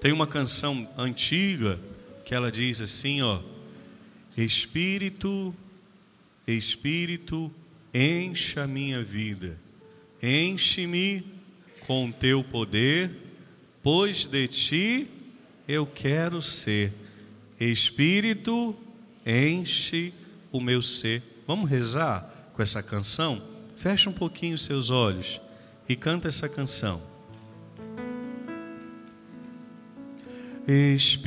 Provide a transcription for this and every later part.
Tem uma canção antiga que ela diz assim, ó: Espírito, Espírito, encha a minha vida, enche-me com teu poder, pois de ti eu quero ser. Espírito, enche o meu ser. Vamos rezar com essa canção? Feche um pouquinho os seus olhos e canta essa canção. Espírito,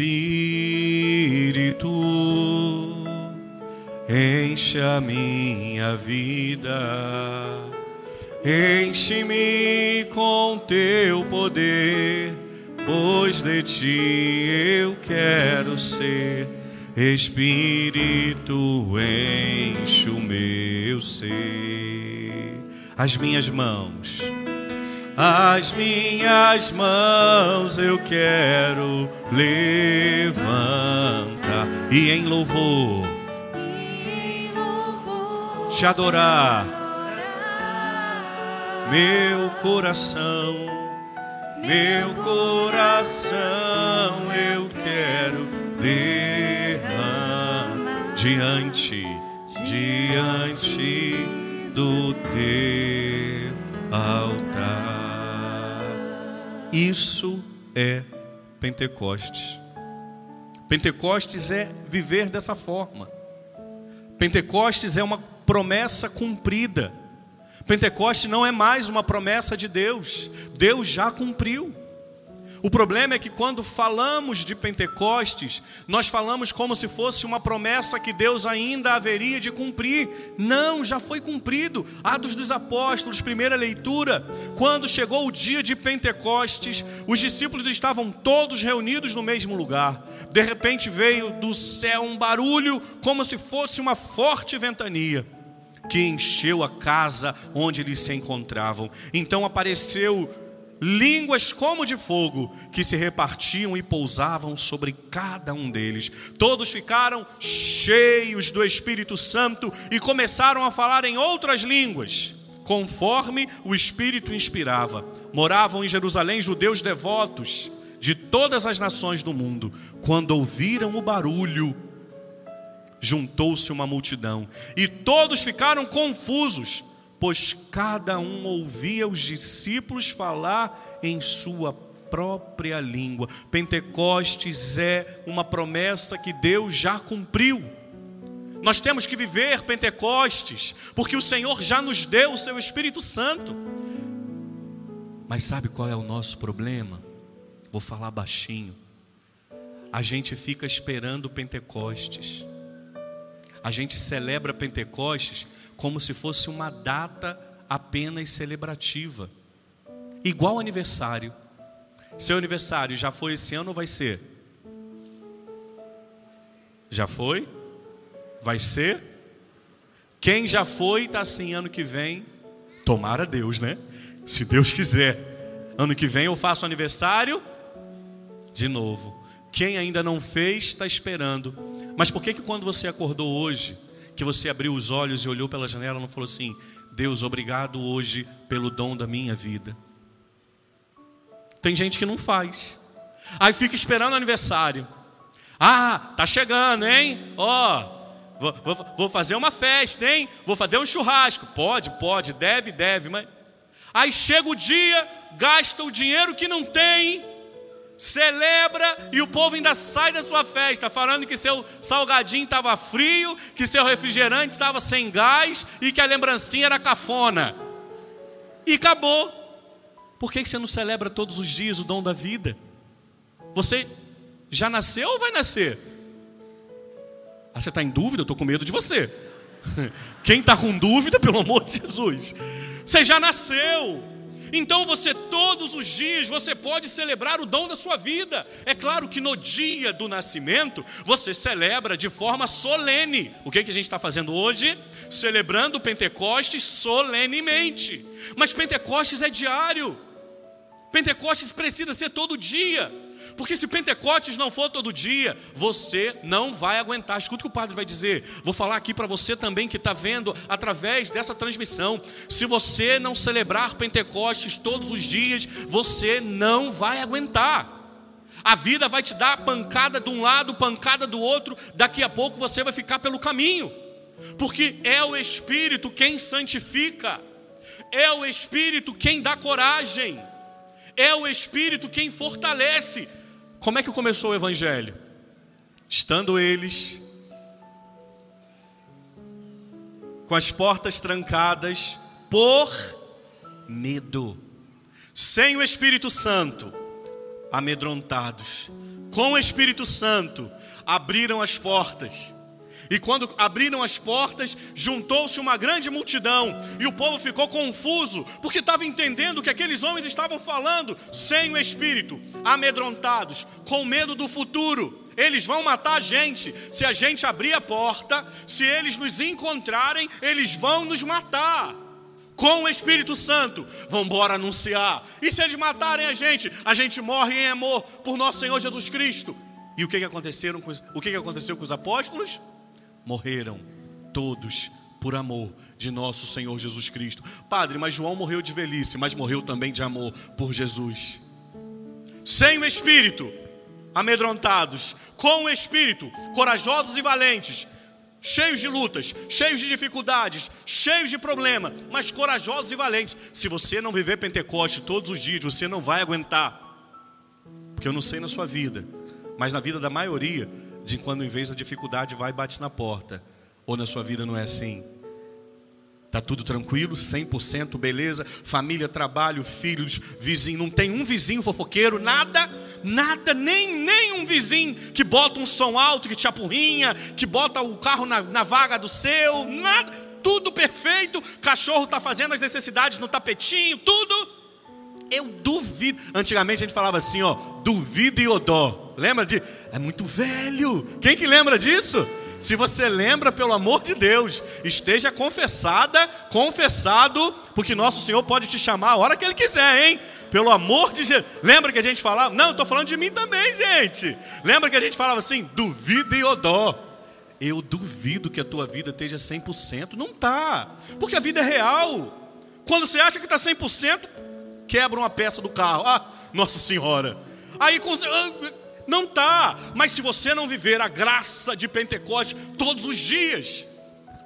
enche a minha vida, enche-me com teu poder, pois de ti eu quero ser. Espírito, enche o meu ser, as minhas mãos as minhas mãos eu quero levantar e em louvor, te adorar, meu coração, meu coração eu quero derramar diante, diante do teu altar. Isso é Pentecostes. Pentecostes é viver dessa forma. Pentecostes é uma promessa cumprida. Pentecostes não é mais uma promessa de Deus. Deus já cumpriu. O problema é que quando falamos de Pentecostes, nós falamos como se fosse uma promessa que Deus ainda haveria de cumprir. Não, já foi cumprido. Atos dos Apóstolos, primeira leitura. Quando chegou o dia de Pentecostes, os discípulos estavam todos reunidos no mesmo lugar. De repente veio do céu um barulho, como se fosse uma forte ventania que encheu a casa onde eles se encontravam. Então apareceu línguas como de fogo, que se repartiam e pousavam sobre cada um deles. Todos ficaram cheios do Espírito Santo e começaram a falar em outras línguas, conforme o Espírito inspirava. Moravam em Jerusalém judeus devotos de todas as nações do mundo. Quando ouviram o barulho, juntou-se uma multidão e todos ficaram confusos pois cada um ouvia os discípulos falar em sua própria língua. Pentecostes é uma promessa que Deus já cumpriu. Nós temos que viver Pentecostes, porque o Senhor já nos deu o seu Espírito Santo. Mas sabe qual é o nosso problema? Vou falar baixinho. A gente fica esperando Pentecostes. A gente celebra Pentecostes como se fosse uma data apenas celebrativa, igual aniversário. Seu aniversário já foi esse ano ou vai ser? Já foi? Vai ser? Quem já foi está assim ano que vem. Tomara Deus, né? Se Deus quiser. Ano que vem eu faço aniversário de novo. Quem ainda não fez está esperando. Mas por que que quando você acordou hoje que você abriu os olhos e olhou pela janela e não falou assim: Deus, obrigado hoje pelo dom da minha vida. Tem gente que não faz. Aí fica esperando o aniversário. Ah, tá chegando, hein? Ó, oh, vou, vou, vou, fazer uma festa, hein? Vou fazer um churrasco. Pode, pode, deve, deve, mas. Aí chega o dia, gasta o dinheiro que não tem celebra e o povo ainda sai da sua festa, falando que seu salgadinho estava frio, que seu refrigerante estava sem gás e que a lembrancinha era cafona. E acabou. Por que você não celebra todos os dias o dom da vida? Você já nasceu ou vai nascer? Ah, você está em dúvida? Eu estou com medo de você. Quem está com dúvida, pelo amor de Jesus, você já nasceu. Então você todos os dias você pode celebrar o dom da sua vida. É claro que no dia do nascimento você celebra de forma solene. O que, que a gente está fazendo hoje? Celebrando Pentecostes solenemente. Mas Pentecostes é diário. Pentecostes precisa ser todo dia. Porque se Pentecostes não for todo dia, você não vai aguentar. Escuta o que o padre vai dizer. Vou falar aqui para você também que está vendo através dessa transmissão. Se você não celebrar Pentecostes todos os dias, você não vai aguentar. A vida vai te dar pancada de um lado, pancada do outro, daqui a pouco você vai ficar pelo caminho, porque é o Espírito quem santifica, é o Espírito quem dá coragem, é o Espírito quem fortalece. Como é que começou o Evangelho? Estando eles com as portas trancadas por medo, sem o Espírito Santo amedrontados. Com o Espírito Santo, abriram as portas. E quando abriram as portas, juntou-se uma grande multidão, e o povo ficou confuso, porque estava entendendo o que aqueles homens estavam falando, sem o Espírito, amedrontados, com medo do futuro. Eles vão matar a gente. Se a gente abrir a porta, se eles nos encontrarem, eles vão nos matar com o Espírito Santo, vão embora anunciar. E se eles matarem a gente, a gente morre em amor por nosso Senhor Jesus Cristo. E o que, que, aconteceram com o que, que aconteceu com os apóstolos? Morreram todos por amor de nosso Senhor Jesus Cristo. Padre, mas João morreu de velhice, mas morreu também de amor por Jesus. Sem o Espírito, amedrontados, com o Espírito, corajosos e valentes, cheios de lutas, cheios de dificuldades, cheios de problemas, mas corajosos e valentes. Se você não viver Pentecoste todos os dias, você não vai aguentar. Porque eu não sei na sua vida, mas na vida da maioria, de quando em vez da dificuldade vai e bate na porta, ou na sua vida não é assim. Tá tudo tranquilo, 100%, beleza, família, trabalho, filhos, vizinho, não tem um vizinho fofoqueiro, nada nada, nem, nem um vizinho que bota um som alto, que te apurrinha, que bota o carro na, na vaga do seu, nada, tudo perfeito, cachorro está fazendo as necessidades no tapetinho, tudo. Eu duvido. Antigamente a gente falava assim, ó, duvido e odó. Lembra de? É muito velho. Quem que lembra disso? Se você lembra, pelo amor de Deus, esteja confessada, confessado, porque nosso Senhor pode te chamar a hora que Ele quiser, hein? Pelo amor de Jesus. Lembra que a gente falava? Não, estou falando de mim também, gente. Lembra que a gente falava assim? Duvida e odó. Eu duvido que a tua vida esteja 100%. Não está. Porque a vida é real. Quando você acha que está 100%, quebra uma peça do carro. Ah, Nossa Senhora. Aí ah, não está. Mas se você não viver a graça de Pentecoste todos os dias,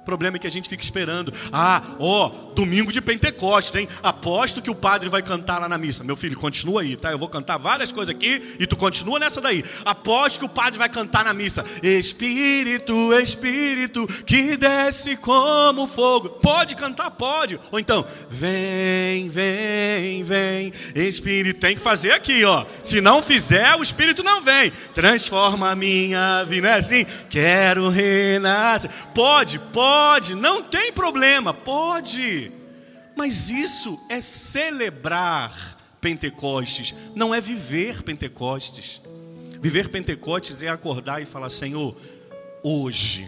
problema é que a gente fica esperando. Ah, ó, domingo de Pentecostes, hein? Aposto que o padre vai cantar lá na missa. Meu filho, continua aí, tá? Eu vou cantar várias coisas aqui e tu continua nessa daí. Aposto que o padre vai cantar na missa. Espírito, Espírito, que desce como fogo. Pode cantar, pode. Ou então, vem, vem, vem. Espírito, tem que fazer aqui, ó. Se não fizer, o Espírito não vem. Transforma a minha vida, é assim. Quero renascer. Pode, pode Pode, não tem problema, pode. Mas isso é celebrar Pentecostes, não é viver Pentecostes. Viver Pentecostes é acordar e falar: Senhor, hoje,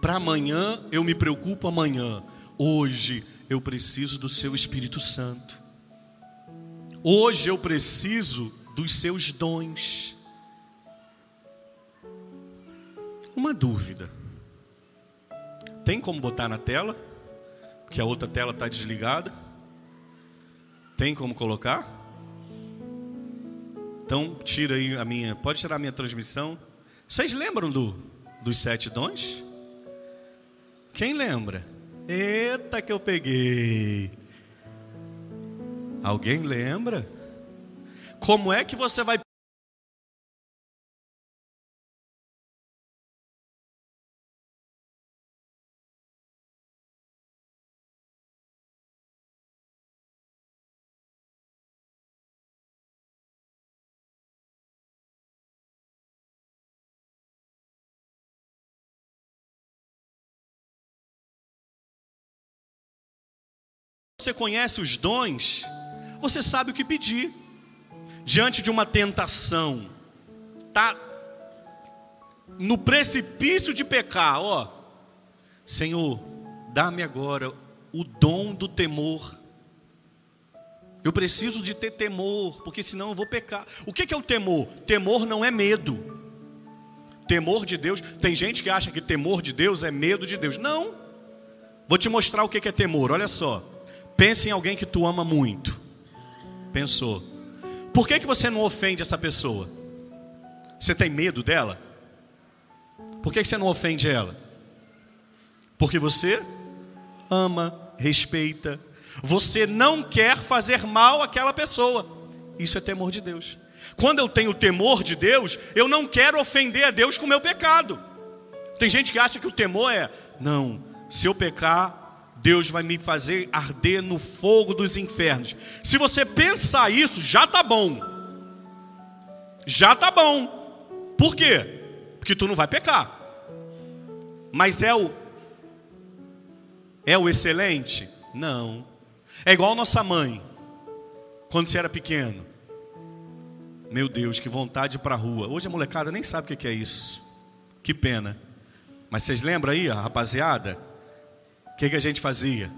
para amanhã eu me preocupo amanhã, hoje eu preciso do Seu Espírito Santo. Hoje eu preciso dos seus dons. Uma dúvida. Tem como botar na tela? Que a outra tela está desligada. Tem como colocar? Então tira aí a minha. Pode tirar a minha transmissão. Vocês lembram do, dos sete dons? Quem lembra? Eita que eu peguei. Alguém lembra? Como é que você vai você conhece os dons, você sabe o que pedir. Diante de uma tentação, tá no precipício de pecar, ó. Senhor, dá-me agora o dom do temor. Eu preciso de ter temor, porque senão eu vou pecar. O que é o temor? Temor não é medo. Temor de Deus, tem gente que acha que temor de Deus é medo de Deus. Não. Vou te mostrar o que é temor, olha só. Pense em alguém que tu ama muito. Pensou. Por que, que você não ofende essa pessoa? Você tem medo dela? Por que você não ofende ela? Porque você ama, respeita. Você não quer fazer mal àquela pessoa. Isso é temor de Deus. Quando eu tenho temor de Deus, eu não quero ofender a Deus com o meu pecado. Tem gente que acha que o temor é, não, se eu pecar, Deus vai me fazer arder no fogo dos infernos. Se você pensar isso, já tá bom. Já tá bom. Por quê? Porque tu não vai pecar. Mas é o é o excelente? Não. É igual nossa mãe. Quando você era pequeno. Meu Deus, que vontade para a rua. Hoje a molecada nem sabe o que é isso. Que pena. Mas vocês lembram aí, rapaziada? Que, que a gente fazia?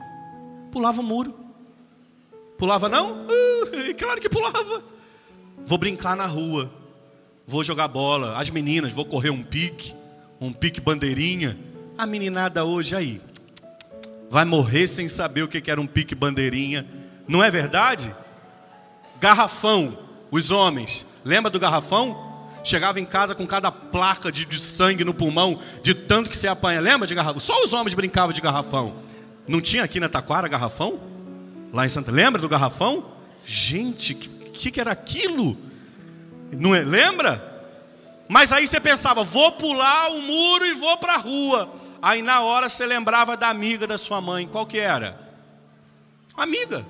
Pulava o muro. Pulava não? Uh, claro que pulava. Vou brincar na rua. Vou jogar bola. As meninas, vou correr um pique. Um pique bandeirinha. A meninada hoje aí. Vai morrer sem saber o que era um pique bandeirinha. Não é verdade? Garrafão os homens, lembra do garrafão? Chegava em casa com cada placa de, de sangue no pulmão, de tanto que se apanha. Lembra de garrafão? Só os homens brincavam de garrafão. Não tinha aqui na Taquara garrafão? Lá em Santa. Lembra do garrafão? Gente, que, que, que era aquilo? Não é? Lembra? Mas aí você pensava, vou pular o muro e vou para a rua. Aí na hora você lembrava da amiga da sua mãe. Qual que era? Amiga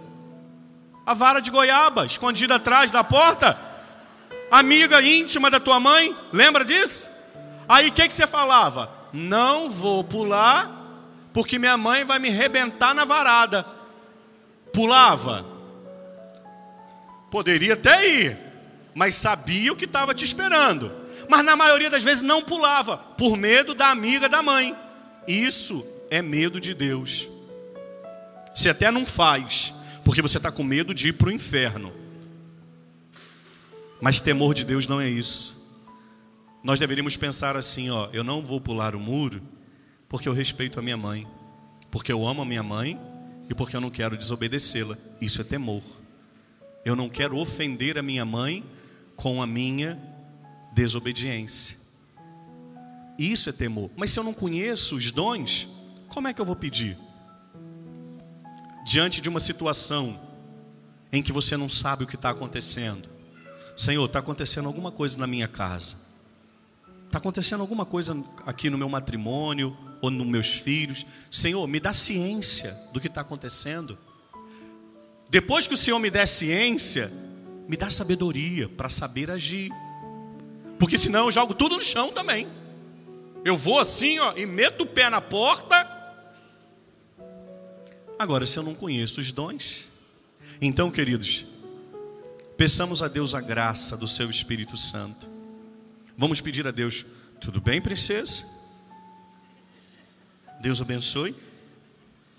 a vara de goiaba escondida atrás da porta, amiga íntima da tua mãe, lembra disso? Aí o que, que você falava? Não vou pular, porque minha mãe vai me rebentar na varada. Pulava? Poderia até ir, mas sabia o que estava te esperando. Mas na maioria das vezes não pulava, por medo da amiga da mãe. Isso é medo de Deus. Você até não faz, porque você está com medo de ir para o inferno. Mas temor de Deus não é isso. Nós deveríamos pensar assim: ó, eu não vou pular o muro porque eu respeito a minha mãe, porque eu amo a minha mãe e porque eu não quero desobedecê-la. Isso é temor. Eu não quero ofender a minha mãe com a minha desobediência. Isso é temor. Mas se eu não conheço os dons, como é que eu vou pedir? diante de uma situação em que você não sabe o que está acontecendo. Senhor, está acontecendo alguma coisa na minha casa. Está acontecendo alguma coisa aqui no meu matrimônio ou nos meus filhos. Senhor, me dá ciência do que está acontecendo. Depois que o Senhor me der ciência, me dá sabedoria para saber agir. Porque senão eu jogo tudo no chão também. Eu vou assim, ó, e meto o pé na porta Agora, se eu não conheço os dons, então, queridos, peçamos a Deus a graça do seu Espírito Santo. Vamos pedir a Deus, tudo bem, princesa? Deus abençoe.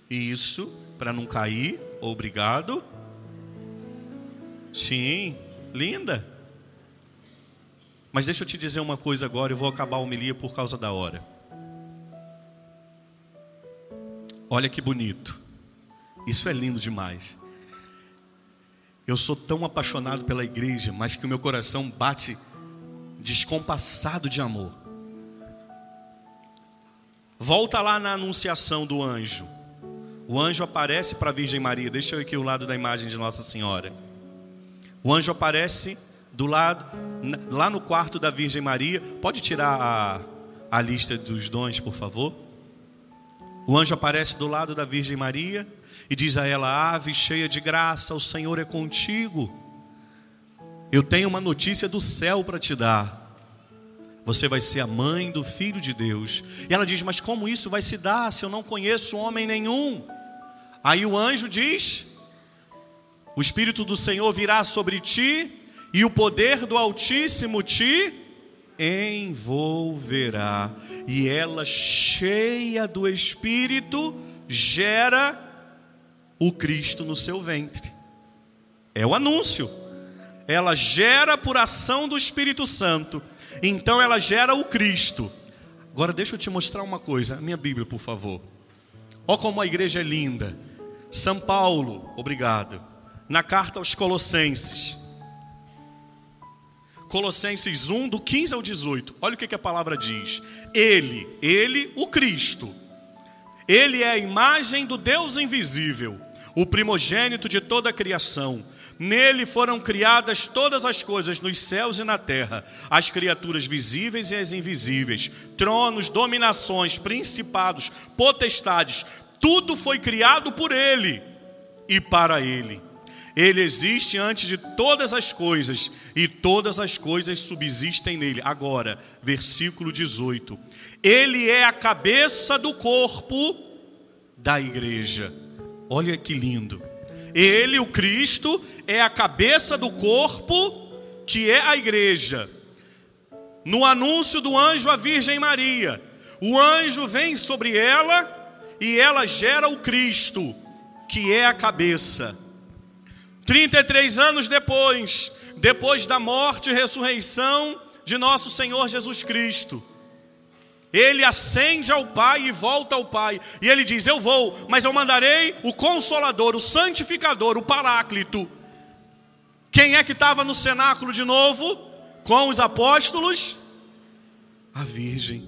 Isso, para não cair, obrigado. Sim, linda. Mas deixa eu te dizer uma coisa agora, eu vou acabar a homilia por causa da hora. Olha que bonito. Isso é lindo demais. Eu sou tão apaixonado pela igreja, mas que o meu coração bate descompassado de amor. Volta lá na anunciação do anjo. O anjo aparece para a Virgem Maria. Deixa eu aqui o lado da imagem de Nossa Senhora. O anjo aparece do lado, lá no quarto da Virgem Maria. Pode tirar a, a lista dos dons, por favor? O anjo aparece do lado da Virgem Maria e diz a ela: Ave cheia de graça, o Senhor é contigo. Eu tenho uma notícia do céu para te dar. Você vai ser a mãe do filho de Deus. E ela diz: Mas como isso vai se dar se eu não conheço homem nenhum? Aí o anjo diz: O Espírito do Senhor virá sobre ti, e o poder do Altíssimo te envolverá. E ela, cheia do Espírito, gera o Cristo no seu ventre. É o anúncio. Ela gera por ação do Espírito Santo. Então ela gera o Cristo. Agora deixa eu te mostrar uma coisa. Minha Bíblia, por favor. Olha como a igreja é linda. São Paulo, obrigado. Na carta aos Colossenses. Colossenses 1, do 15 ao 18. Olha o que, que a palavra diz. Ele, ele, o Cristo. Ele é a imagem do Deus invisível, o primogênito de toda a criação. Nele foram criadas todas as coisas nos céus e na terra, as criaturas visíveis e as invisíveis, tronos, dominações, principados, potestades, tudo foi criado por ele e para ele. Ele existe antes de todas as coisas e todas as coisas subsistem nele. Agora, versículo 18. Ele é a cabeça do corpo da igreja. Olha que lindo. Ele, o Cristo, é a cabeça do corpo que é a igreja. No anúncio do anjo à Virgem Maria, o anjo vem sobre ela e ela gera o Cristo, que é a cabeça. 33 anos depois, depois da morte e ressurreição de nosso Senhor Jesus Cristo, ele ascende ao Pai e volta ao Pai. E ele diz: Eu vou, mas eu mandarei o Consolador, o Santificador, o Paráclito. Quem é que estava no cenáculo de novo? Com os apóstolos? A Virgem.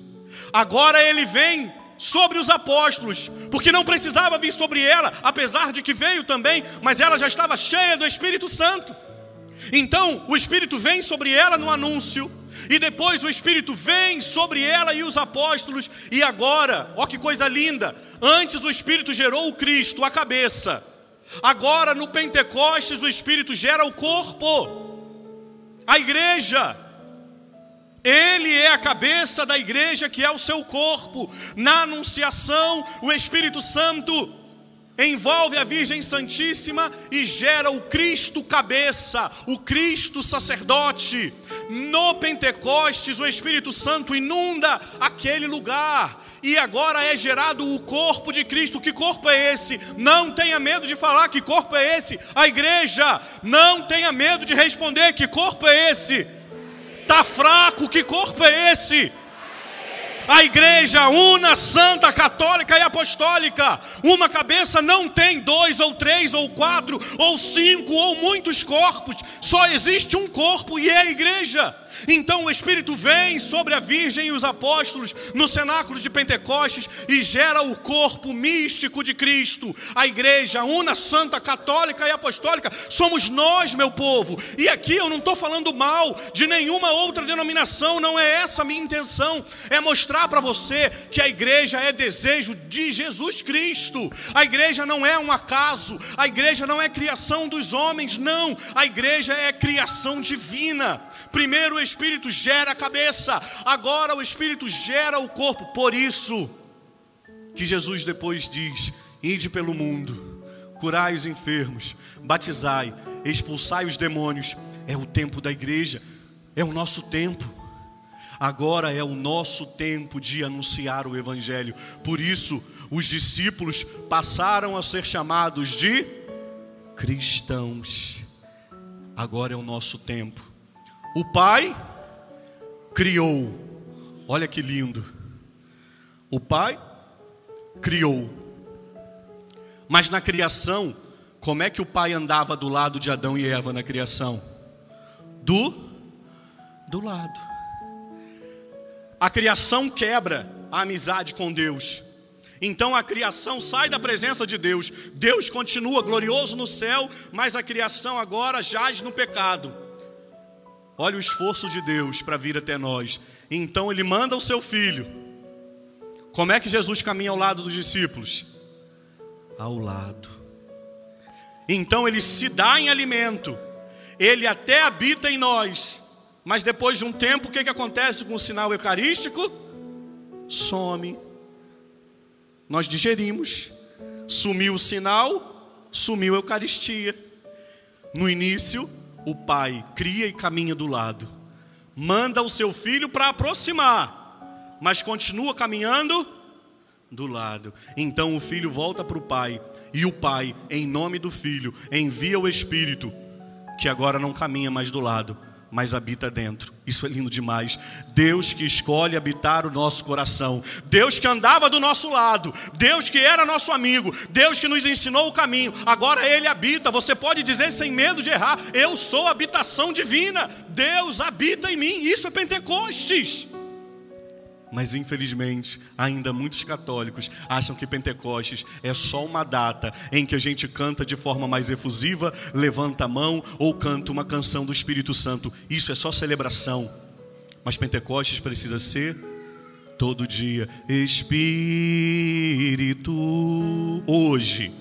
Agora ele vem sobre os apóstolos, porque não precisava vir sobre ela, apesar de que veio também, mas ela já estava cheia do Espírito Santo. Então, o Espírito vem sobre ela no anúncio, e depois o Espírito vem sobre ela e os apóstolos, e agora, ó que coisa linda! Antes o Espírito gerou o Cristo, a cabeça, agora no Pentecostes o Espírito gera o corpo, a igreja. Ele é a cabeça da igreja, que é o seu corpo. Na anunciação, o Espírito Santo envolve a Virgem Santíssima e gera o Cristo cabeça, o Cristo sacerdote. No Pentecostes, o Espírito Santo inunda aquele lugar. E agora é gerado o corpo de Cristo. Que corpo é esse? Não tenha medo de falar que corpo é esse. A igreja. Não tenha medo de responder que corpo é esse. Está fraco, que corpo é esse? A igreja una, santa, católica e apostólica. Uma cabeça não tem dois, ou três, ou quatro, ou cinco, ou muitos corpos. Só existe um corpo e é a igreja. Então o Espírito vem sobre a Virgem e os apóstolos no cenáculo de Pentecostes e gera o corpo místico de Cristo. A igreja, una, santa, católica e apostólica, somos nós, meu povo. E aqui eu não estou falando mal de nenhuma outra denominação, não é essa a minha intenção. É mostrar para você que a igreja é desejo de Jesus Cristo. A igreja não é um acaso, a igreja não é criação dos homens, não. A igreja é criação divina. Primeiro o Espírito gera a cabeça, agora o Espírito gera o corpo. Por isso que Jesus depois diz: Ide pelo mundo, curai os enfermos, batizai, expulsai os demônios. É o tempo da igreja, é o nosso tempo. Agora é o nosso tempo de anunciar o Evangelho. Por isso, os discípulos passaram a ser chamados de cristãos. Agora é o nosso tempo o Pai criou. Olha que lindo. O Pai criou. Mas na criação, como é que o Pai andava do lado de Adão e Eva na criação? Do do lado. A criação quebra a amizade com Deus. Então a criação sai da presença de Deus. Deus continua glorioso no céu, mas a criação agora jaz no pecado. Olha o esforço de Deus para vir até nós. Então ele manda o seu filho. Como é que Jesus caminha ao lado dos discípulos? Ao lado. Então ele se dá em alimento. Ele até habita em nós. Mas depois de um tempo, o que, que acontece com o sinal eucarístico? Some. Nós digerimos. Sumiu o sinal, sumiu a Eucaristia. No início, o pai cria e caminha do lado, manda o seu filho para aproximar, mas continua caminhando do lado. Então o filho volta para o pai, e o pai, em nome do filho, envia o espírito, que agora não caminha mais do lado, mas habita dentro. Isso é lindo demais. Deus que escolhe habitar o nosso coração. Deus que andava do nosso lado. Deus que era nosso amigo. Deus que nos ensinou o caminho. Agora Ele habita. Você pode dizer sem medo de errar: Eu sou habitação divina. Deus habita em mim. Isso é Pentecostes. Mas infelizmente, ainda muitos católicos acham que Pentecostes é só uma data em que a gente canta de forma mais efusiva, levanta a mão ou canta uma canção do Espírito Santo. Isso é só celebração. Mas Pentecostes precisa ser todo dia. Espírito, hoje,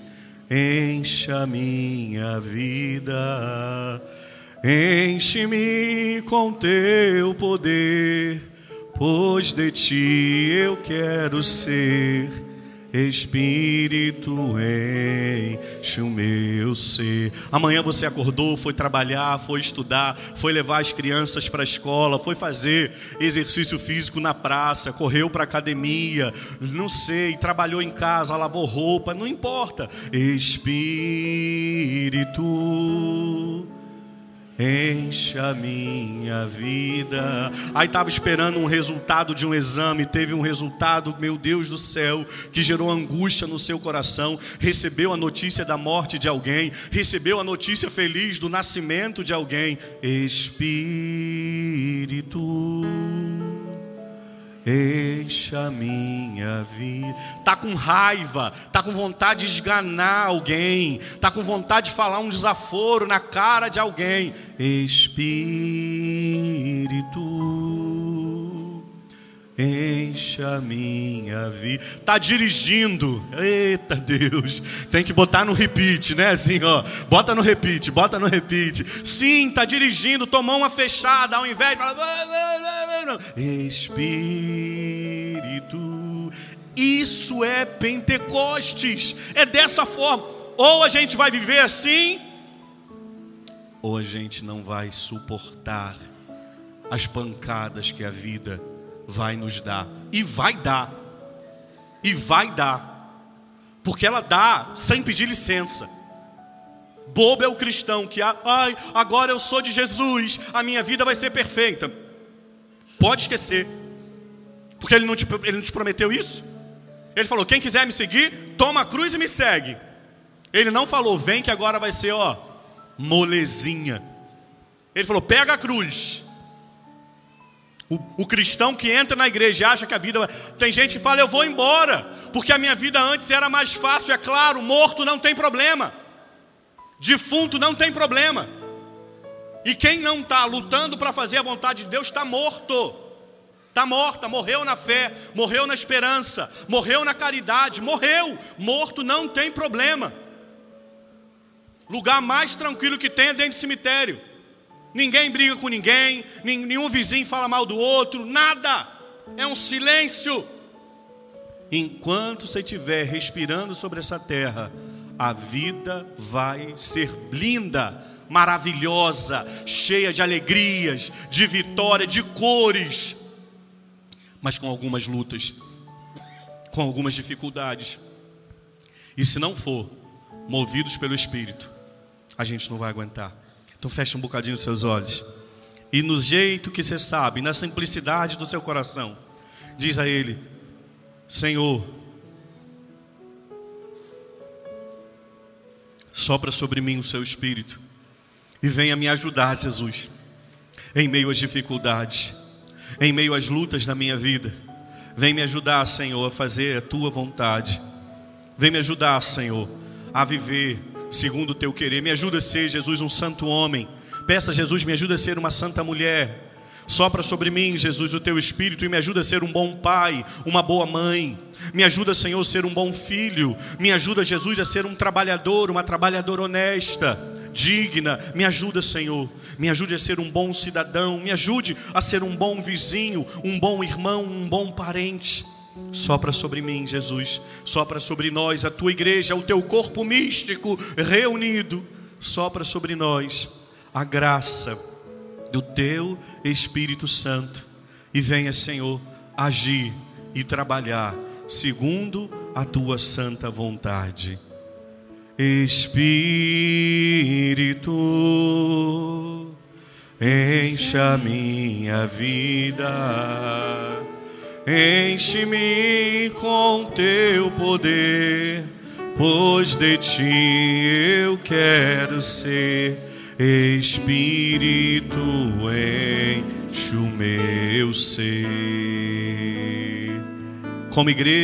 encha minha vida, enche-me com teu poder pois de ti eu quero ser. Espírito enche o meu ser. Amanhã você acordou, foi trabalhar, foi estudar, foi levar as crianças para a escola, foi fazer exercício físico na praça, correu para a academia, não sei, trabalhou em casa, lavou roupa, não importa. Espírito Encha minha vida. Aí estava esperando um resultado de um exame, teve um resultado, meu Deus do céu, que gerou angústia no seu coração. Recebeu a notícia da morte de alguém, recebeu a notícia feliz do nascimento de alguém. Espírito Encha a minha vida. Tá com raiva, tá com vontade de esganar alguém, tá com vontade de falar um desaforo na cara de alguém. Espírito, encha minha vida. Tá dirigindo. Eita Deus, tem que botar no repeat, né? Assim, ó. Bota no repeat, bota no repeat. Sim, tá dirigindo, tomou uma fechada ao invés de falar Espírito. Isso é Pentecostes. É dessa forma. Ou a gente vai viver assim, ou a gente não vai suportar as pancadas que a vida vai nos dar. E vai dar. E vai dar. Porque ela dá sem pedir licença. Bobo é o cristão que, ai, agora eu sou de Jesus, a minha vida vai ser perfeita. Pode esquecer. Porque ele não, te, ele não te prometeu isso? Ele falou: quem quiser me seguir, toma a cruz e me segue. Ele não falou, vem que agora vai ser, ó, molezinha. Ele falou: pega a cruz. O, o, cristão que entra na igreja acha que a vida. Tem gente que fala, eu vou embora, porque a minha vida antes era mais fácil. É claro, morto não tem problema, defunto não tem problema. E quem não está lutando para fazer a vontade de Deus está morto. Está morta, morreu na fé, morreu na esperança, morreu na caridade, morreu. Morto não tem problema. Lugar mais tranquilo que tem é dentro de cemitério. Ninguém briga com ninguém, nenhum vizinho fala mal do outro, nada. É um silêncio. Enquanto você estiver respirando sobre essa terra, a vida vai ser linda maravilhosa, cheia de alegrias, de vitória, de cores, mas com algumas lutas, com algumas dificuldades. E se não for movidos pelo Espírito, a gente não vai aguentar. Então feche um bocadinho os seus olhos. E no jeito que você sabe, na simplicidade do seu coração, diz a Ele: Senhor, sopra sobre mim o seu Espírito e venha me ajudar, Jesus, em meio às dificuldades, em meio às lutas na minha vida. Vem me ajudar, Senhor, a fazer a tua vontade. Vem me ajudar, Senhor, a viver segundo o teu querer. Me ajuda a ser, Jesus, um santo homem. Peça, Jesus, me ajuda a ser uma santa mulher. Sopra sobre mim, Jesus, o teu espírito e me ajuda a ser um bom pai, uma boa mãe. Me ajuda, Senhor, a ser um bom filho. Me ajuda, Jesus, a ser um trabalhador, uma trabalhadora honesta digna. Me ajuda, Senhor. Me ajude a ser um bom cidadão. Me ajude a ser um bom vizinho, um bom irmão, um bom parente. Sopra sobre mim, Jesus. Sopra sobre nós, a tua igreja, o teu corpo místico reunido. Sopra sobre nós a graça do teu Espírito Santo. E venha, Senhor, agir e trabalhar segundo a tua santa vontade. Espírito, enche a minha vida. Enche-me com teu poder, pois de ti eu quero ser. Espírito, enche o meu ser. Como igreja,